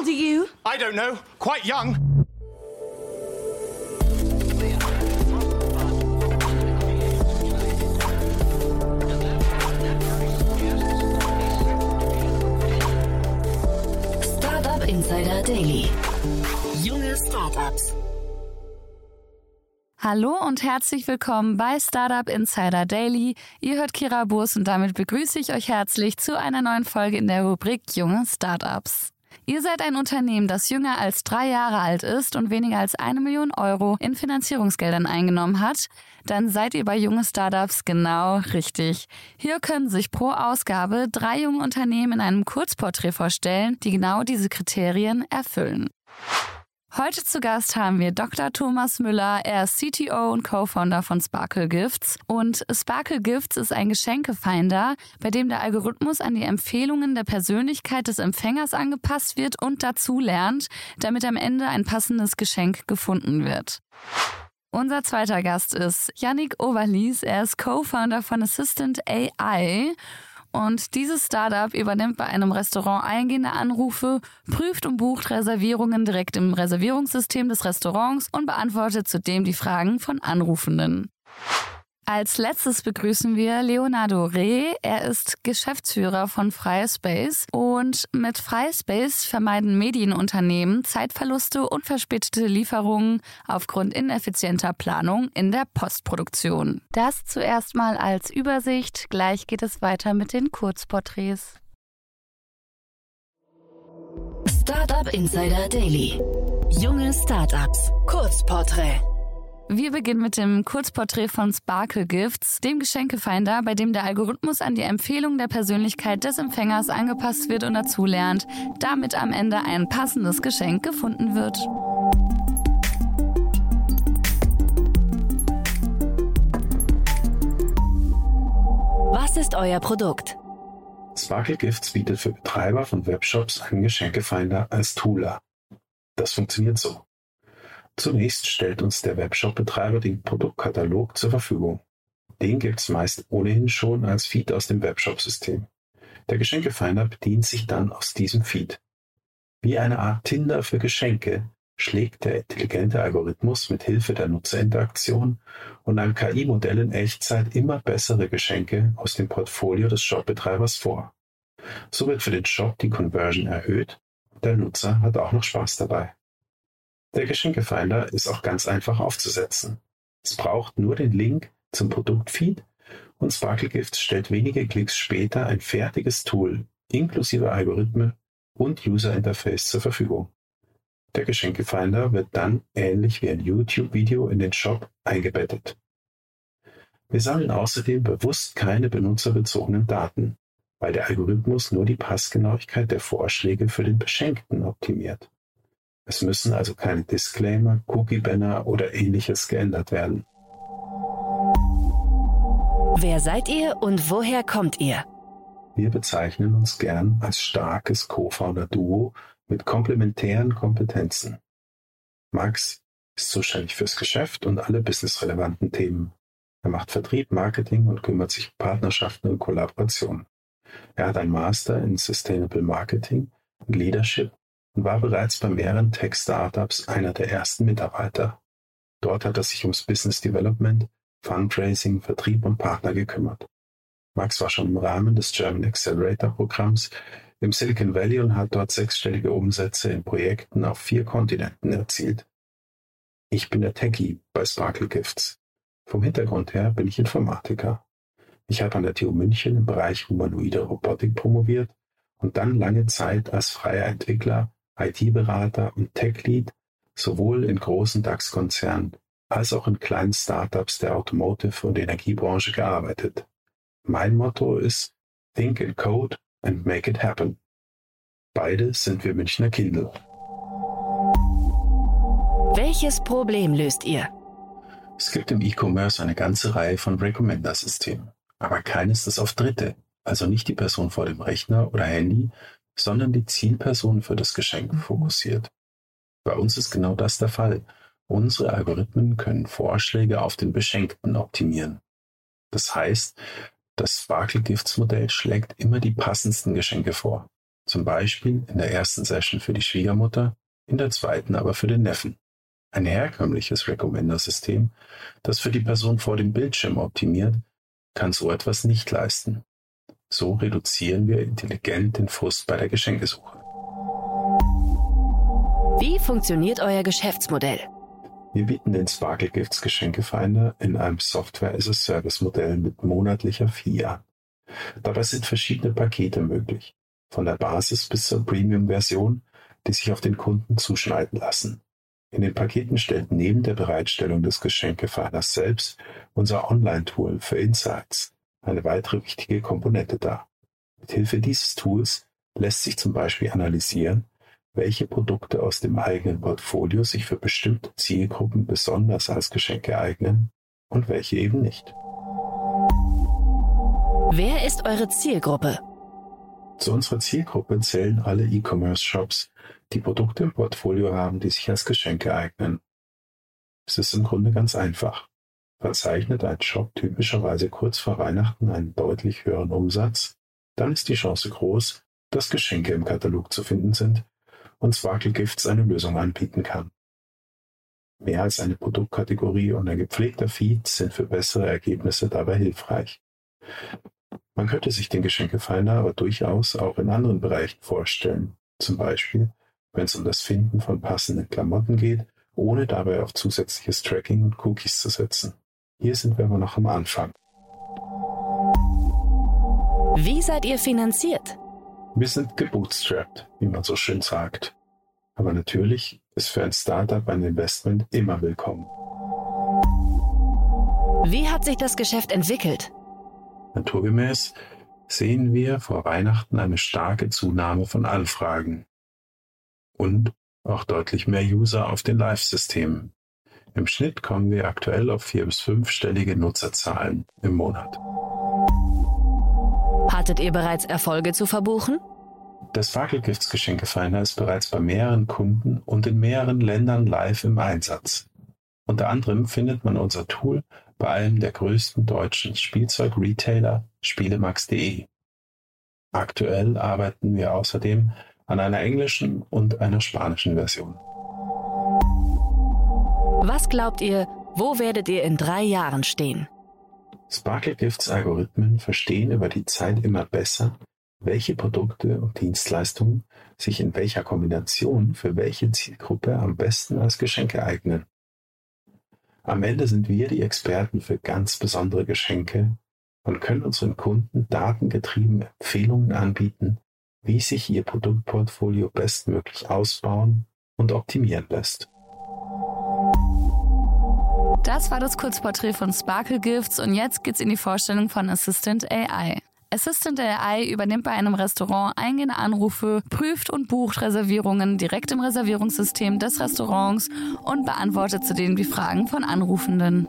old are you? I don't know. Quite young. Startup Insider Daily. Junge Startups. Hallo und herzlich willkommen bei Startup Insider Daily. Ihr hört Kira Burs und damit begrüße ich euch herzlich zu einer neuen Folge in der Rubrik Junge Startups. Ihr seid ein Unternehmen, das jünger als drei Jahre alt ist und weniger als eine Million Euro in Finanzierungsgeldern eingenommen hat, dann seid ihr bei junge Startups genau richtig. Hier können sich pro Ausgabe drei junge Unternehmen in einem Kurzporträt vorstellen, die genau diese Kriterien erfüllen. Heute zu Gast haben wir Dr. Thomas Müller. Er ist CTO und Co-Founder von Sparkle Gifts. Und Sparkle Gifts ist ein Geschenkefinder, bei dem der Algorithmus an die Empfehlungen der Persönlichkeit des Empfängers angepasst wird und dazu lernt, damit am Ende ein passendes Geschenk gefunden wird. Unser zweiter Gast ist Yannick Overlies. Er ist Co-Founder von Assistant AI und dieses Startup übernimmt bei einem Restaurant eingehende Anrufe, prüft und bucht Reservierungen direkt im Reservierungssystem des Restaurants und beantwortet zudem die Fragen von Anrufenden. Als letztes begrüßen wir Leonardo Reh. Er ist Geschäftsführer von Freie Space und mit Freie Space vermeiden Medienunternehmen Zeitverluste und verspätete Lieferungen aufgrund ineffizienter Planung in der Postproduktion. Das zuerst mal als Übersicht. Gleich geht es weiter mit den Kurzporträts. Startup Insider Daily. Junge Startups. Kurzporträt. Wir beginnen mit dem Kurzporträt von Sparkle Gifts, dem Geschenkefinder, bei dem der Algorithmus an die Empfehlung der Persönlichkeit des Empfängers angepasst wird und dazulernt, damit am Ende ein passendes Geschenk gefunden wird. Was ist euer Produkt? Sparkle Gifts bietet für Betreiber von Webshops einen Geschenkefinder als Tooler. Das funktioniert so. Zunächst stellt uns der Webshop-Betreiber den Produktkatalog zur Verfügung. Den gibt's meist ohnehin schon als Feed aus dem Webshop-System. Der Geschenkefinder bedient sich dann aus diesem Feed. Wie eine Art Tinder für Geschenke schlägt der intelligente Algorithmus mit Hilfe der Nutzerinteraktion und einem KI-Modell in Echtzeit immer bessere Geschenke aus dem Portfolio des Shopbetreibers vor. So wird für den Shop die Conversion erhöht, der Nutzer hat auch noch Spaß dabei. Der Geschenkefinder ist auch ganz einfach aufzusetzen. Es braucht nur den Link zum Produktfeed und SparkleGift stellt wenige Klicks später ein fertiges Tool inklusive Algorithmen und User Interface zur Verfügung. Der Geschenkefinder wird dann ähnlich wie ein YouTube-Video in den Shop eingebettet. Wir sammeln außerdem bewusst keine benutzerbezogenen Daten, weil der Algorithmus nur die Passgenauigkeit der Vorschläge für den Beschenkten optimiert. Es müssen also keine Disclaimer, Cookie-Banner oder ähnliches geändert werden. Wer seid ihr und woher kommt ihr? Wir bezeichnen uns gern als starkes Co-Founder-Duo mit komplementären Kompetenzen. Max ist zuständig fürs Geschäft und alle businessrelevanten Themen. Er macht Vertrieb, Marketing und kümmert sich um Partnerschaften und Kollaborationen. Er hat ein Master in Sustainable Marketing und Leadership und war bereits bei mehreren Tech-Startups einer der ersten Mitarbeiter. Dort hat er sich ums Business Development, Fundraising, Vertrieb und Partner gekümmert. Max war schon im Rahmen des German Accelerator Programms im Silicon Valley und hat dort sechsstellige Umsätze in Projekten auf vier Kontinenten erzielt. Ich bin der Techie bei Sparkle Gifts. Vom Hintergrund her bin ich Informatiker. Ich habe an der TU München im Bereich humanoide Robotik promoviert und dann lange Zeit als freier Entwickler IT-Berater und Tech-Lead sowohl in großen DAX-Konzernen als auch in kleinen Startups der Automotive- und Energiebranche gearbeitet. Mein Motto ist Think and Code and Make it Happen. Beide sind wir Münchner Kindle. Welches Problem löst ihr? Es gibt im E-Commerce eine ganze Reihe von Recommender-Systemen, aber keines, das auf Dritte, also nicht die Person vor dem Rechner oder Handy, sondern die Zielperson für das Geschenk fokussiert. Bei uns ist genau das der Fall. Unsere Algorithmen können Vorschläge auf den Beschenkten optimieren. Das heißt, das Sparkle Gifts Modell schlägt immer die passendsten Geschenke vor. Zum Beispiel in der ersten Session für die Schwiegermutter, in der zweiten aber für den Neffen. Ein herkömmliches Recommender-System, das für die Person vor dem Bildschirm optimiert, kann so etwas nicht leisten. So reduzieren wir intelligent den Frust bei der Geschenkesuche. Wie funktioniert euer Geschäftsmodell? Wir bieten den Sparkle Gifts Geschenkefinder in einem Software-as-a-Service-Modell mit monatlicher Fee an. Dabei sind verschiedene Pakete möglich, von der Basis bis zur Premium-Version, die sich auf den Kunden zuschneiden lassen. In den Paketen stellt neben der Bereitstellung des Geschenkefinders selbst unser Online-Tool für Insights eine weitere wichtige Komponente dar. Mithilfe dieses Tools lässt sich zum Beispiel analysieren, welche Produkte aus dem eigenen Portfolio sich für bestimmte Zielgruppen besonders als Geschenke eignen und welche eben nicht. Wer ist eure Zielgruppe? Zu unserer Zielgruppe zählen alle E-Commerce-Shops, die Produkte im Portfolio haben, die sich als Geschenke eignen. Es ist im Grunde ganz einfach. Verzeichnet ein Shop typischerweise kurz vor Weihnachten einen deutlich höheren Umsatz, dann ist die Chance groß, dass Geschenke im Katalog zu finden sind und Sparkle Gifts eine Lösung anbieten kann. Mehr als eine Produktkategorie und ein gepflegter Feed sind für bessere Ergebnisse dabei hilfreich. Man könnte sich den Geschenkefinder aber durchaus auch in anderen Bereichen vorstellen, zum Beispiel wenn es um das Finden von passenden Klamotten geht, ohne dabei auf zusätzliches Tracking und Cookies zu setzen. Hier sind wir aber noch am Anfang. Wie seid ihr finanziert? Wir sind gebootstrapped, wie man so schön sagt. Aber natürlich ist für ein Startup ein Investment immer willkommen. Wie hat sich das Geschäft entwickelt? Naturgemäß sehen wir vor Weihnachten eine starke Zunahme von Anfragen und auch deutlich mehr User auf den Live-Systemen. Im Schnitt kommen wir aktuell auf vier- bis fünfstellige Nutzerzahlen im Monat. Hattet ihr bereits Erfolge zu verbuchen? Das Wackelgifts Geschenkefinder ist bereits bei mehreren Kunden und in mehreren Ländern live im Einsatz. Unter anderem findet man unser Tool bei einem der größten deutschen Spielzeug-Retailer Spielemax.de. Aktuell arbeiten wir außerdem an einer englischen und einer spanischen Version. Was glaubt ihr, wo werdet ihr in drei Jahren stehen? Sparkle Gifts Algorithmen verstehen über die Zeit immer besser, welche Produkte und Dienstleistungen sich in welcher Kombination für welche Zielgruppe am besten als Geschenke eignen. Am Ende sind wir die Experten für ganz besondere Geschenke und können unseren Kunden datengetrieben Empfehlungen anbieten, wie sich ihr Produktportfolio bestmöglich ausbauen und optimieren lässt. Das war das Kurzporträt von Sparkle Gifts und jetzt geht's in die Vorstellung von Assistant AI. Assistant AI übernimmt bei einem Restaurant eingehende Anrufe, prüft und bucht Reservierungen direkt im Reservierungssystem des Restaurants und beantwortet zudem die Fragen von Anrufenden.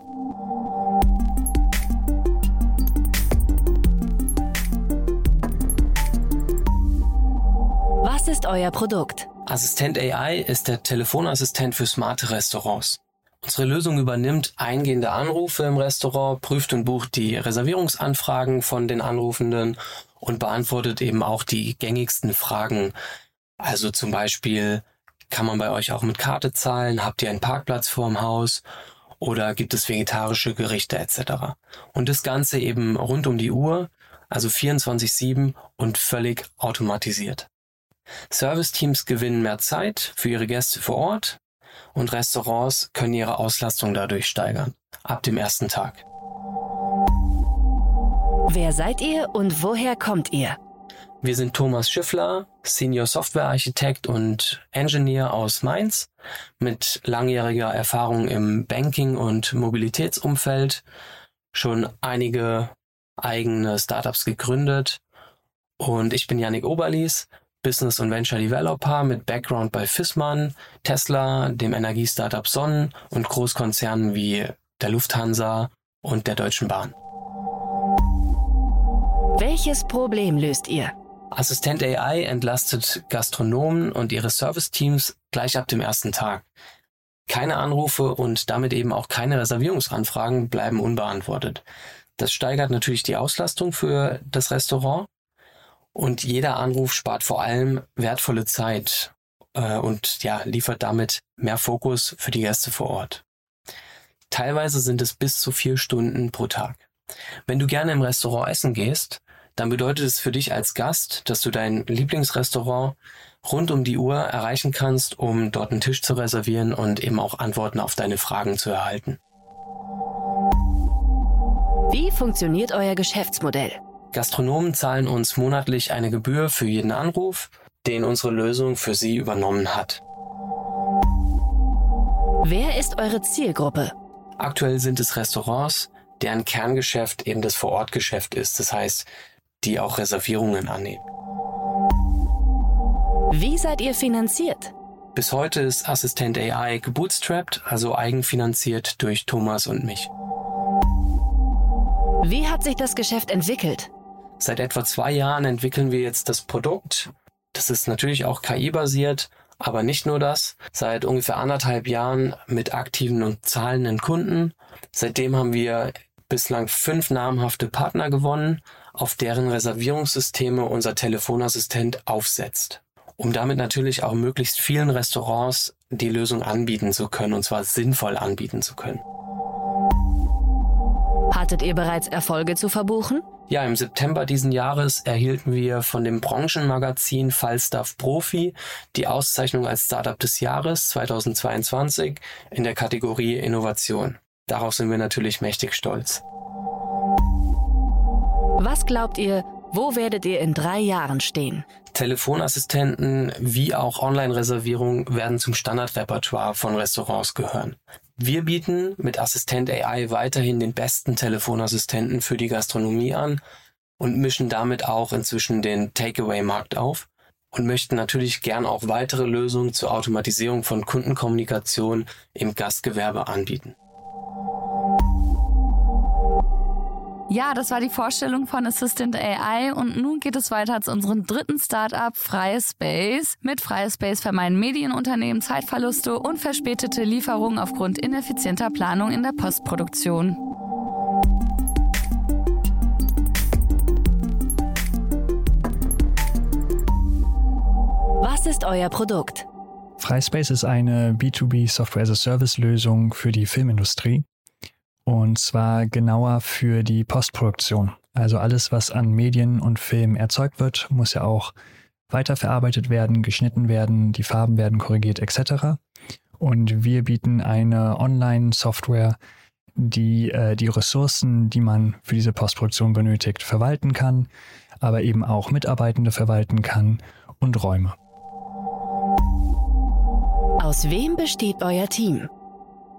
Was ist euer Produkt? Assistent AI ist der Telefonassistent für smarte Restaurants. Unsere Lösung übernimmt eingehende Anrufe im Restaurant, prüft und bucht die Reservierungsanfragen von den Anrufenden und beantwortet eben auch die gängigsten Fragen. Also zum Beispiel, kann man bei euch auch mit Karte zahlen? Habt ihr einen Parkplatz vorm Haus? Oder gibt es vegetarische Gerichte etc.? Und das Ganze eben rund um die Uhr, also 24-7 und völlig automatisiert. Serviceteams gewinnen mehr Zeit für ihre Gäste vor Ort, und Restaurants können ihre Auslastung dadurch steigern. Ab dem ersten Tag. Wer seid ihr und woher kommt ihr? Wir sind Thomas Schiffler, Senior Software Architekt und Engineer aus Mainz mit langjähriger Erfahrung im Banking- und Mobilitätsumfeld, schon einige eigene Startups gegründet. Und ich bin Yannick Oberlies, Business und Venture Developer mit Background bei Fissmann, Tesla, dem Energiestartup Sonnen und Großkonzernen wie der Lufthansa und der Deutschen Bahn. Welches Problem löst ihr? Assistent AI entlastet Gastronomen und ihre Serviceteams gleich ab dem ersten Tag. Keine Anrufe und damit eben auch keine Reservierungsanfragen bleiben unbeantwortet. Das steigert natürlich die Auslastung für das Restaurant Und jeder Anruf spart vor allem wertvolle Zeit äh, und ja, liefert damit mehr Fokus für die Gäste vor Ort. Teilweise sind es bis zu vier Stunden pro Tag. Wenn du gerne im Restaurant essen gehst, dann bedeutet es für dich als Gast, dass du dein Lieblingsrestaurant rund um die Uhr erreichen kannst, um dort einen Tisch zu reservieren und eben auch Antworten auf deine Fragen zu erhalten. Wie funktioniert euer Geschäftsmodell? Gastronomen zahlen uns monatlich eine Gebühr für jeden Anruf, den unsere Lösung für sie übernommen hat. Wer ist eure Zielgruppe? Aktuell sind es Restaurants, deren Kerngeschäft eben das Vorortgeschäft ist, das heißt, die auch Reservierungen annehmen. Wie seid ihr finanziert? Bis heute ist Assistent AI gebootstrapped, also eigenfinanziert durch Thomas und mich. Wie hat sich das Geschäft entwickelt? Seit etwa zwei Jahren entwickeln wir jetzt das Produkt. Das ist natürlich auch KI-basiert, aber nicht nur das. Seit ungefähr anderthalb Jahren mit aktiven und zahlenden Kunden. Seitdem haben wir bislang fünf namhafte Partner gewonnen, auf deren Reservierungssysteme unser Telefonassistent aufsetzt um damit natürlich auch möglichst vielen Restaurants die Lösung anbieten zu können, und zwar sinnvoll anbieten zu können. Hattet ihr bereits Erfolge zu verbuchen? Ja, im September diesen Jahres erhielten wir von dem Branchenmagazin Falstaff Profi die Auszeichnung als Startup des Jahres 2022 in der Kategorie Innovation. Darauf sind wir natürlich mächtig stolz. Was glaubt ihr, wo werdet ihr in drei Jahren stehen? Telefonassistenten wie auch Online-Reservierung werden zum Standardrepertoire von Restaurants gehören. Wir bieten mit Assistent AI weiterhin den besten Telefonassistenten für die Gastronomie an und mischen damit auch inzwischen den Takeaway-Markt auf und möchten natürlich gern auch weitere Lösungen zur Automatisierung von Kundenkommunikation im Gastgewerbe anbieten. Ja, das war die Vorstellung von Assistant AI und nun geht es weiter zu unserem dritten Startup Freie Space. Mit Freie Space vermeiden Medienunternehmen Zeitverluste und verspätete Lieferungen aufgrund ineffizienter Planung in der Postproduktion. Was ist euer Produkt? FreiSpace ist eine B2B Software as a Service Lösung für die Filmindustrie. Und zwar genauer für die Postproduktion. Also alles, was an Medien und Film erzeugt wird, muss ja auch weiterverarbeitet werden, geschnitten werden, die Farben werden korrigiert etc. Und wir bieten eine Online-Software, die äh, die Ressourcen, die man für diese Postproduktion benötigt, verwalten kann, aber eben auch Mitarbeitende verwalten kann und Räume. Aus wem besteht euer Team?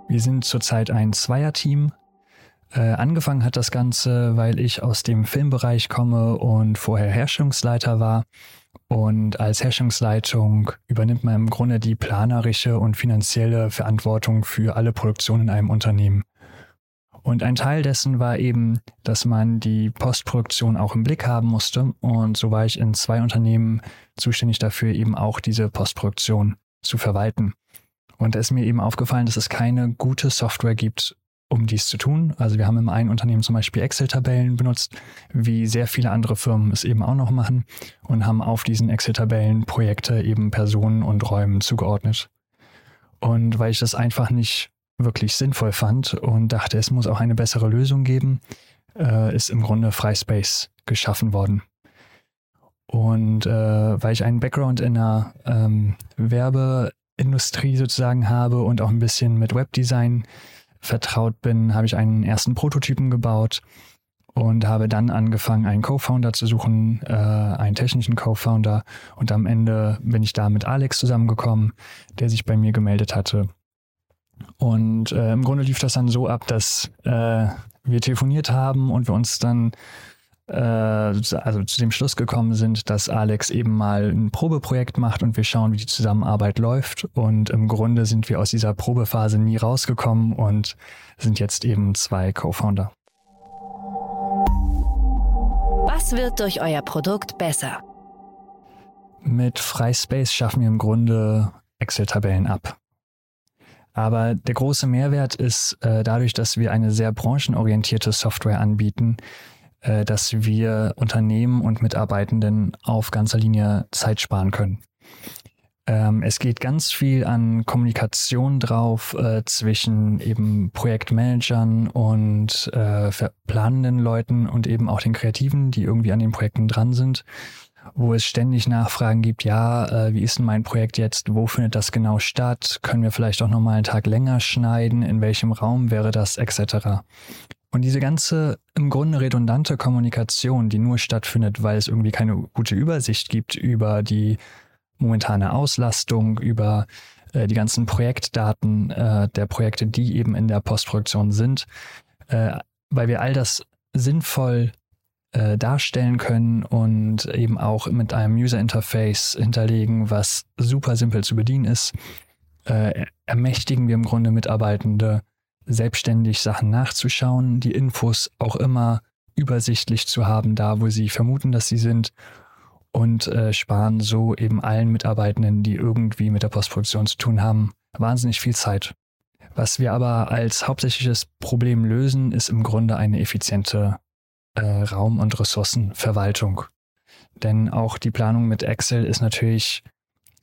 Wir sind zurzeit ein Zweierteam. Äh, angefangen hat das Ganze, weil ich aus dem Filmbereich komme und vorher Herstellungsleiter war. Und als Herstellungsleitung übernimmt man im Grunde die planerische und finanzielle Verantwortung für alle Produktionen in einem Unternehmen. Und ein Teil dessen war eben, dass man die Postproduktion auch im Blick haben musste. Und so war ich in zwei Unternehmen zuständig dafür, eben auch diese Postproduktion zu verwalten. Und da ist mir eben aufgefallen, dass es keine gute Software gibt, um dies zu tun. Also wir haben im einen Unternehmen zum Beispiel Excel-Tabellen benutzt, wie sehr viele andere Firmen es eben auch noch machen und haben auf diesen Excel-Tabellen Projekte eben Personen und Räumen zugeordnet. Und weil ich das einfach nicht wirklich sinnvoll fand und dachte, es muss auch eine bessere Lösung geben, äh, ist im Grunde FreeSpace geschaffen worden. Und äh, weil ich einen Background in der ähm, Werbe Industrie sozusagen habe und auch ein bisschen mit Webdesign vertraut bin, habe ich einen ersten Prototypen gebaut und habe dann angefangen, einen Co-Founder zu suchen, äh, einen technischen Co-Founder. Und am Ende bin ich da mit Alex zusammengekommen, der sich bei mir gemeldet hatte. Und äh, im Grunde lief das dann so ab, dass äh, wir telefoniert haben und wir uns dann also zu dem Schluss gekommen sind, dass Alex eben mal ein Probeprojekt macht und wir schauen, wie die Zusammenarbeit läuft. Und im Grunde sind wir aus dieser Probephase nie rausgekommen und sind jetzt eben zwei Co-Founder. Was wird durch euer Produkt besser? Mit FreiSpace schaffen wir im Grunde Excel-Tabellen ab. Aber der große Mehrwert ist äh, dadurch, dass wir eine sehr branchenorientierte Software anbieten, äh, dass wir Unternehmen und Mitarbeitenden auf ganzer Linie Zeit sparen können. Ähm, es geht ganz viel an Kommunikation drauf äh, zwischen eben Projektmanagern und äh, planenden Leuten und eben auch den Kreativen, die irgendwie an den Projekten dran sind, wo es ständig Nachfragen gibt, ja, äh, wie ist denn mein Projekt jetzt, wo findet das genau statt, können wir vielleicht auch nochmal einen Tag länger schneiden, in welchem Raum wäre das, etc. Und diese ganze im Grunde redundante Kommunikation, die nur stattfindet, weil es irgendwie keine gute Übersicht gibt über die momentane Auslastung, über äh, die ganzen Projektdaten äh, der Projekte, die eben in der Postproduktion sind, äh, weil wir all das sinnvoll äh, darstellen können und eben auch mit einem User Interface hinterlegen, was super simpel zu bedienen ist, äh, ermächtigen wir im Grunde Mitarbeitende, selbstständig Sachen nachzuschauen, die Infos auch immer übersichtlich zu haben, da wo sie vermuten, dass sie sind und äh, sparen so eben allen Mitarbeitenden, die irgendwie mit der Postproduktion zu tun haben, wahnsinnig viel Zeit. Was wir aber als hauptsächliches Problem lösen, ist im Grunde eine effiziente äh, Raum- und Ressourcenverwaltung. Denn auch die Planung mit Excel ist natürlich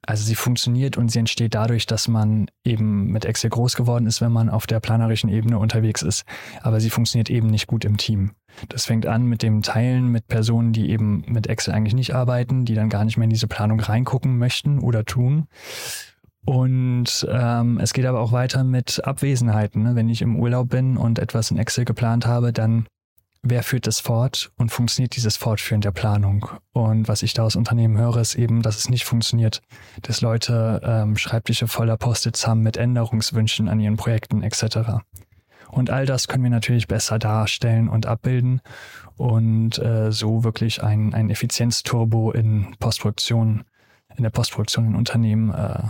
also sie funktioniert und sie entsteht dadurch, dass man eben mit Excel groß geworden ist, wenn man auf der planerischen Ebene unterwegs ist. Aber sie funktioniert eben nicht gut im Team. Das fängt an mit dem Teilen mit Personen, die eben mit Excel eigentlich nicht arbeiten, die dann gar nicht mehr in diese Planung reingucken möchten oder tun. Und ähm, es geht aber auch weiter mit Abwesenheiten. Ne? Wenn ich im Urlaub bin und etwas in Excel geplant habe, dann wer führt das fort und funktioniert dieses Fortführen der Planung? Und was ich da aus Unternehmen höre, ist eben, dass es nicht funktioniert, dass Leute ähm, Schreibtische voller Post-its haben mit Änderungswünschen an ihren Projekten etc. Und all das können wir natürlich besser darstellen und abbilden und äh, so wirklich ein, ein Effizienzturbo in Postproduktion, in der Postproduktion in Unternehmen äh,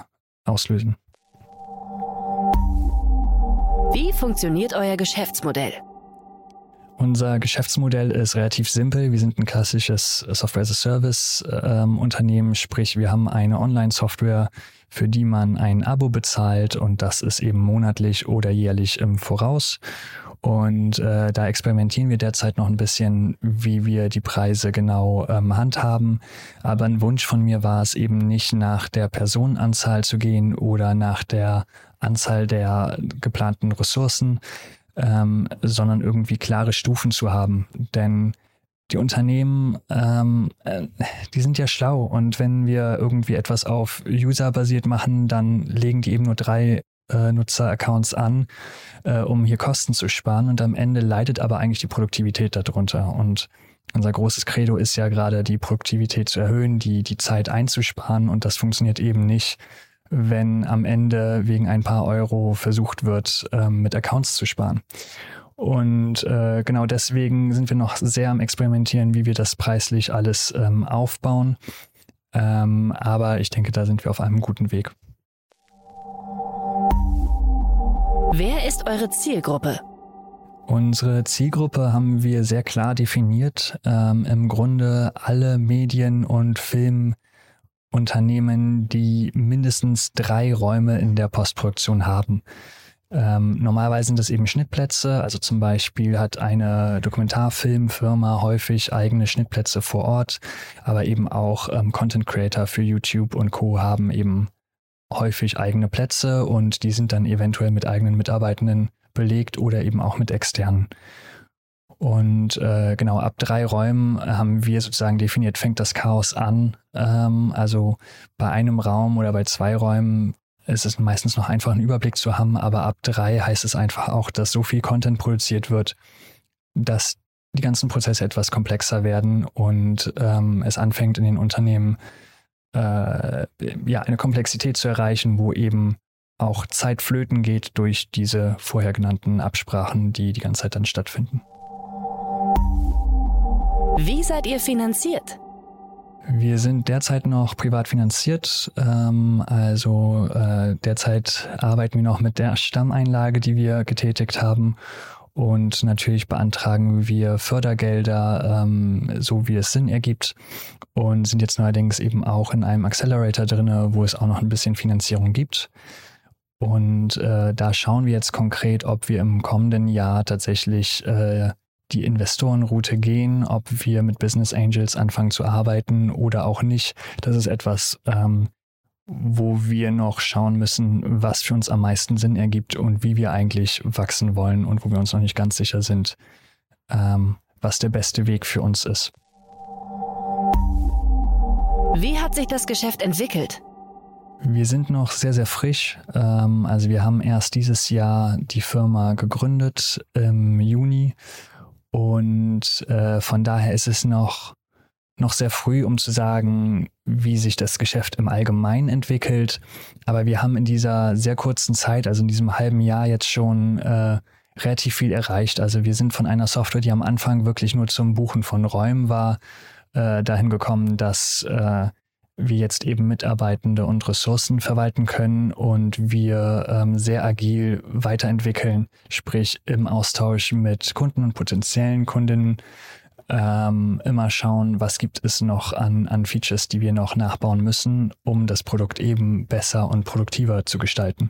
auslösen. Wie funktioniert euer Geschäftsmodell? Unser Geschäftsmodell ist relativ simpel. Wir sind ein klassisches Software-as-a-Service-Unternehmen, ähm, sprich wir haben eine Online-Software, für die man ein Abo bezahlt und das ist eben monatlich oder jährlich im Voraus. Und äh, da experimentieren wir derzeit noch ein bisschen, wie wir die Preise genau ähm, handhaben. Aber ein Wunsch von mir war es eben nicht nach der Personenanzahl zu gehen oder nach der Anzahl der geplanten Ressourcen, ähm, sondern irgendwie klare Stufen zu haben. Denn die Unternehmen, ähm, äh, die sind ja schlau. Und wenn wir irgendwie etwas auf User basiert machen, dann legen die eben nur drei äh, Nutzer-Accounts an, äh, um hier Kosten zu sparen. Und am Ende leidet aber eigentlich die Produktivität darunter. Und unser großes Credo ist ja gerade die Produktivität zu erhöhen, die, die Zeit einzusparen. Und das funktioniert eben nicht, wenn am Ende wegen ein paar Euro versucht wird, ähm, mit Accounts zu sparen. Und äh, genau deswegen sind wir noch sehr am Experimentieren, wie wir das preislich alles ähm, aufbauen. Ähm, aber ich denke, da sind wir auf einem guten Weg. Wer ist eure Zielgruppe? Unsere Zielgruppe haben wir sehr klar definiert. Ähm, Im Grunde alle Medien- und Film- Unternehmen, die mindestens drei Räume in der Postproduktion haben. Ähm, normalerweise sind das eben Schnittplätze, also zum Beispiel hat eine Dokumentarfilmfirma häufig eigene Schnittplätze vor Ort, aber eben auch ähm, Content Creator für YouTube und Co. haben eben häufig eigene Plätze und die sind dann eventuell mit eigenen Mitarbeitenden belegt oder eben auch mit externen. Und äh, genau ab drei Räumen haben wir sozusagen definiert, fängt das Chaos an. Ähm, also bei einem Raum oder bei zwei Räumen ist es meistens noch einfach einen Überblick zu haben, aber ab drei heißt es einfach auch, dass so viel Content produziert wird, dass die ganzen Prozesse etwas komplexer werden und ähm, es anfängt in den Unternehmen äh, ja eine Komplexität zu erreichen, wo eben auch Zeit flöten geht durch diese vorher genannten Absprachen, die die ganze Zeit dann stattfinden. Wie seid ihr finanziert? Wir sind derzeit noch privat finanziert. Ähm, also äh, derzeit arbeiten wir noch mit der Stammeinlage, die wir getätigt haben. Und natürlich beantragen wir Fördergelder, ähm, so wie es Sinn ergibt. Und sind jetzt neuerdings eben auch in einem Accelerator drinne, wo es auch noch ein bisschen Finanzierung gibt. Und äh, da schauen wir jetzt konkret, ob wir im kommenden Jahr tatsächlich äh, die Investorenroute gehen, ob wir mit Business Angels anfangen zu arbeiten oder auch nicht. Das ist etwas, ähm, wo wir noch schauen müssen, was für uns am meisten Sinn ergibt und wie wir eigentlich wachsen wollen und wo wir uns noch nicht ganz sicher sind, ähm, was der beste Weg für uns ist. Wie hat sich das Geschäft entwickelt? Wir sind noch sehr, sehr frisch. Ähm, also wir haben erst dieses Jahr die Firma gegründet im Juni und äh, von daher ist es noch noch sehr früh, um zu sagen, wie sich das Geschäft im Allgemeinen entwickelt. Aber wir haben in dieser sehr kurzen Zeit, also in diesem halben Jahr jetzt schon äh, relativ viel erreicht. Also wir sind von einer Software, die am Anfang wirklich nur zum Buchen von Räumen war, äh, dahin gekommen, dass äh, wir jetzt eben Mitarbeitende und Ressourcen verwalten können und wir ähm, sehr agil weiterentwickeln, sprich im Austausch mit Kunden und potenziellen Kundinnen ähm, immer schauen, was gibt es noch an, an Features, die wir noch nachbauen müssen, um das Produkt eben besser und produktiver zu gestalten.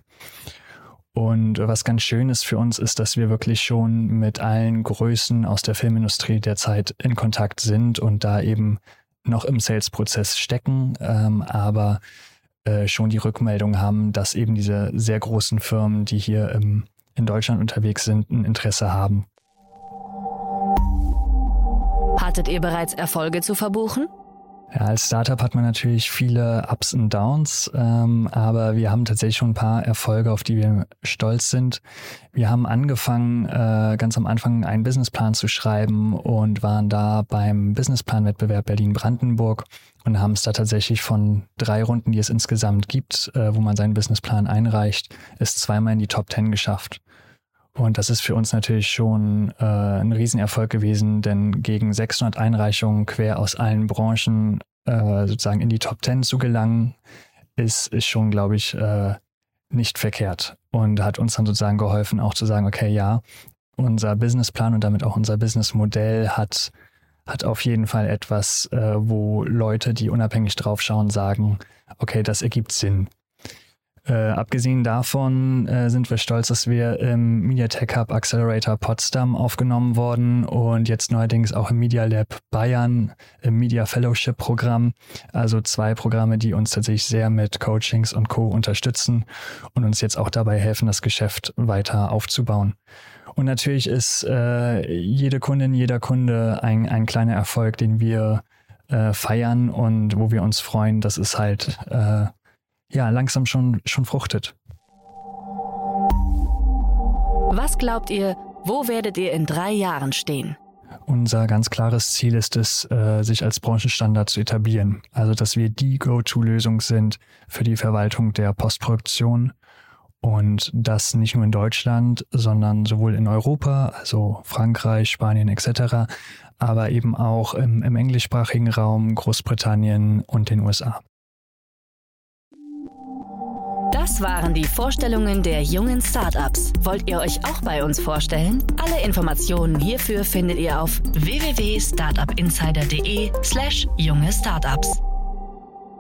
Und was ganz schön ist für uns, ist, dass wir wirklich schon mit allen Größen aus der Filmindustrie derzeit in Kontakt sind und da eben noch im Sales-Prozess stecken, ähm, aber äh, schon die Rückmeldung haben, dass eben diese sehr großen Firmen, die hier im, in Deutschland unterwegs sind, ein Interesse haben, Hattet ihr bereits Erfolge zu verbuchen? Ja, als Startup hat man natürlich viele Ups und Downs, ähm, aber wir haben tatsächlich schon ein paar Erfolge, auf die wir stolz sind. Wir haben angefangen, äh, ganz am Anfang einen Businessplan zu schreiben und waren da beim Businessplan-Wettbewerb Berlin-Brandenburg und haben es da tatsächlich von drei Runden, die es insgesamt gibt, äh, wo man seinen Businessplan einreicht, es zweimal in die Top Ten geschafft. Und das ist für uns natürlich schon äh, ein Riesenerfolg gewesen, denn gegen 600 Einreichungen quer aus allen Branchen äh, sozusagen in die Top 10 zu gelangen, ist, ist schon, glaube ich, äh, nicht verkehrt. Und hat uns dann sozusagen geholfen, auch zu sagen, okay, ja, unser Businessplan und damit auch unser Businessmodell hat, hat auf jeden Fall etwas, äh, wo Leute, die unabhängig drauf schauen, sagen, okay, das ergibt Sinn. Äh, abgesehen davon äh, sind wir stolz, dass wir im MediaTek Hub Accelerator Potsdam aufgenommen wurden und jetzt neuerdings auch im Media Lab Bayern im Media Fellowship Programm. Also zwei Programme, die uns tatsächlich sehr mit Coachings und Co. unterstützen und uns jetzt auch dabei helfen, das Geschäft weiter aufzubauen. Und natürlich ist äh, jede Kundin, jeder Kunde ein, ein kleiner Erfolg, den wir äh, feiern und wo wir uns freuen, dass es halt äh, ja langsam schon, schon fruchtet. Was glaubt ihr, wo werdet ihr in drei Jahren stehen? Unser ganz klares Ziel ist es, äh, sich als Branchenstandard zu etablieren. Also, dass wir die Go-To-Lösung sind für die Verwaltung der Postproduktion und das nicht nur in Deutschland, sondern sowohl in Europa, also Frankreich, Spanien etc., aber eben auch im, im englischsprachigen Raum, Großbritannien und den USA. Das waren die Vorstellungen der jungen Startups. Wollt ihr euch auch bei uns vorstellen? Alle Informationen hierfür findet ihr auf www.startupinsider.de/slash junge Startups.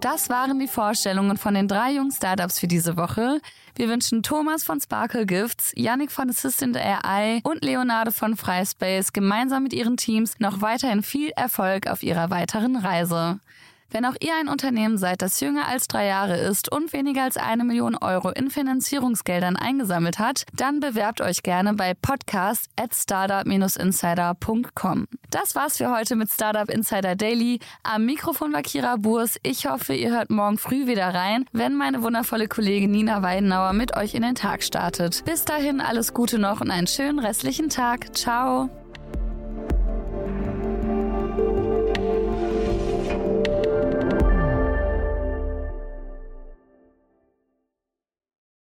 Das waren die Vorstellungen von den drei jungen Startups für diese Woche. Wir wünschen Thomas von Sparkle Gifts, Yannick von Assistant AI und Leonardo von Fryspace gemeinsam mit ihren Teams noch weiterhin viel Erfolg auf ihrer weiteren Reise. Wenn auch ihr ein Unternehmen seid, das jünger als drei Jahre ist und weniger als eine Million Euro in Finanzierungsgeldern eingesammelt hat, dann bewerbt euch gerne bei podcast at startup-insider.com. Das war's für heute mit Startup Insider Daily. Am Mikrofon war Kira Burs. Ich hoffe, ihr hört morgen früh wieder rein, wenn meine wundervolle Kollegin Nina Weidenauer mit euch in den Tag startet. Bis dahin alles Gute noch und einen schönen restlichen Tag. Ciao!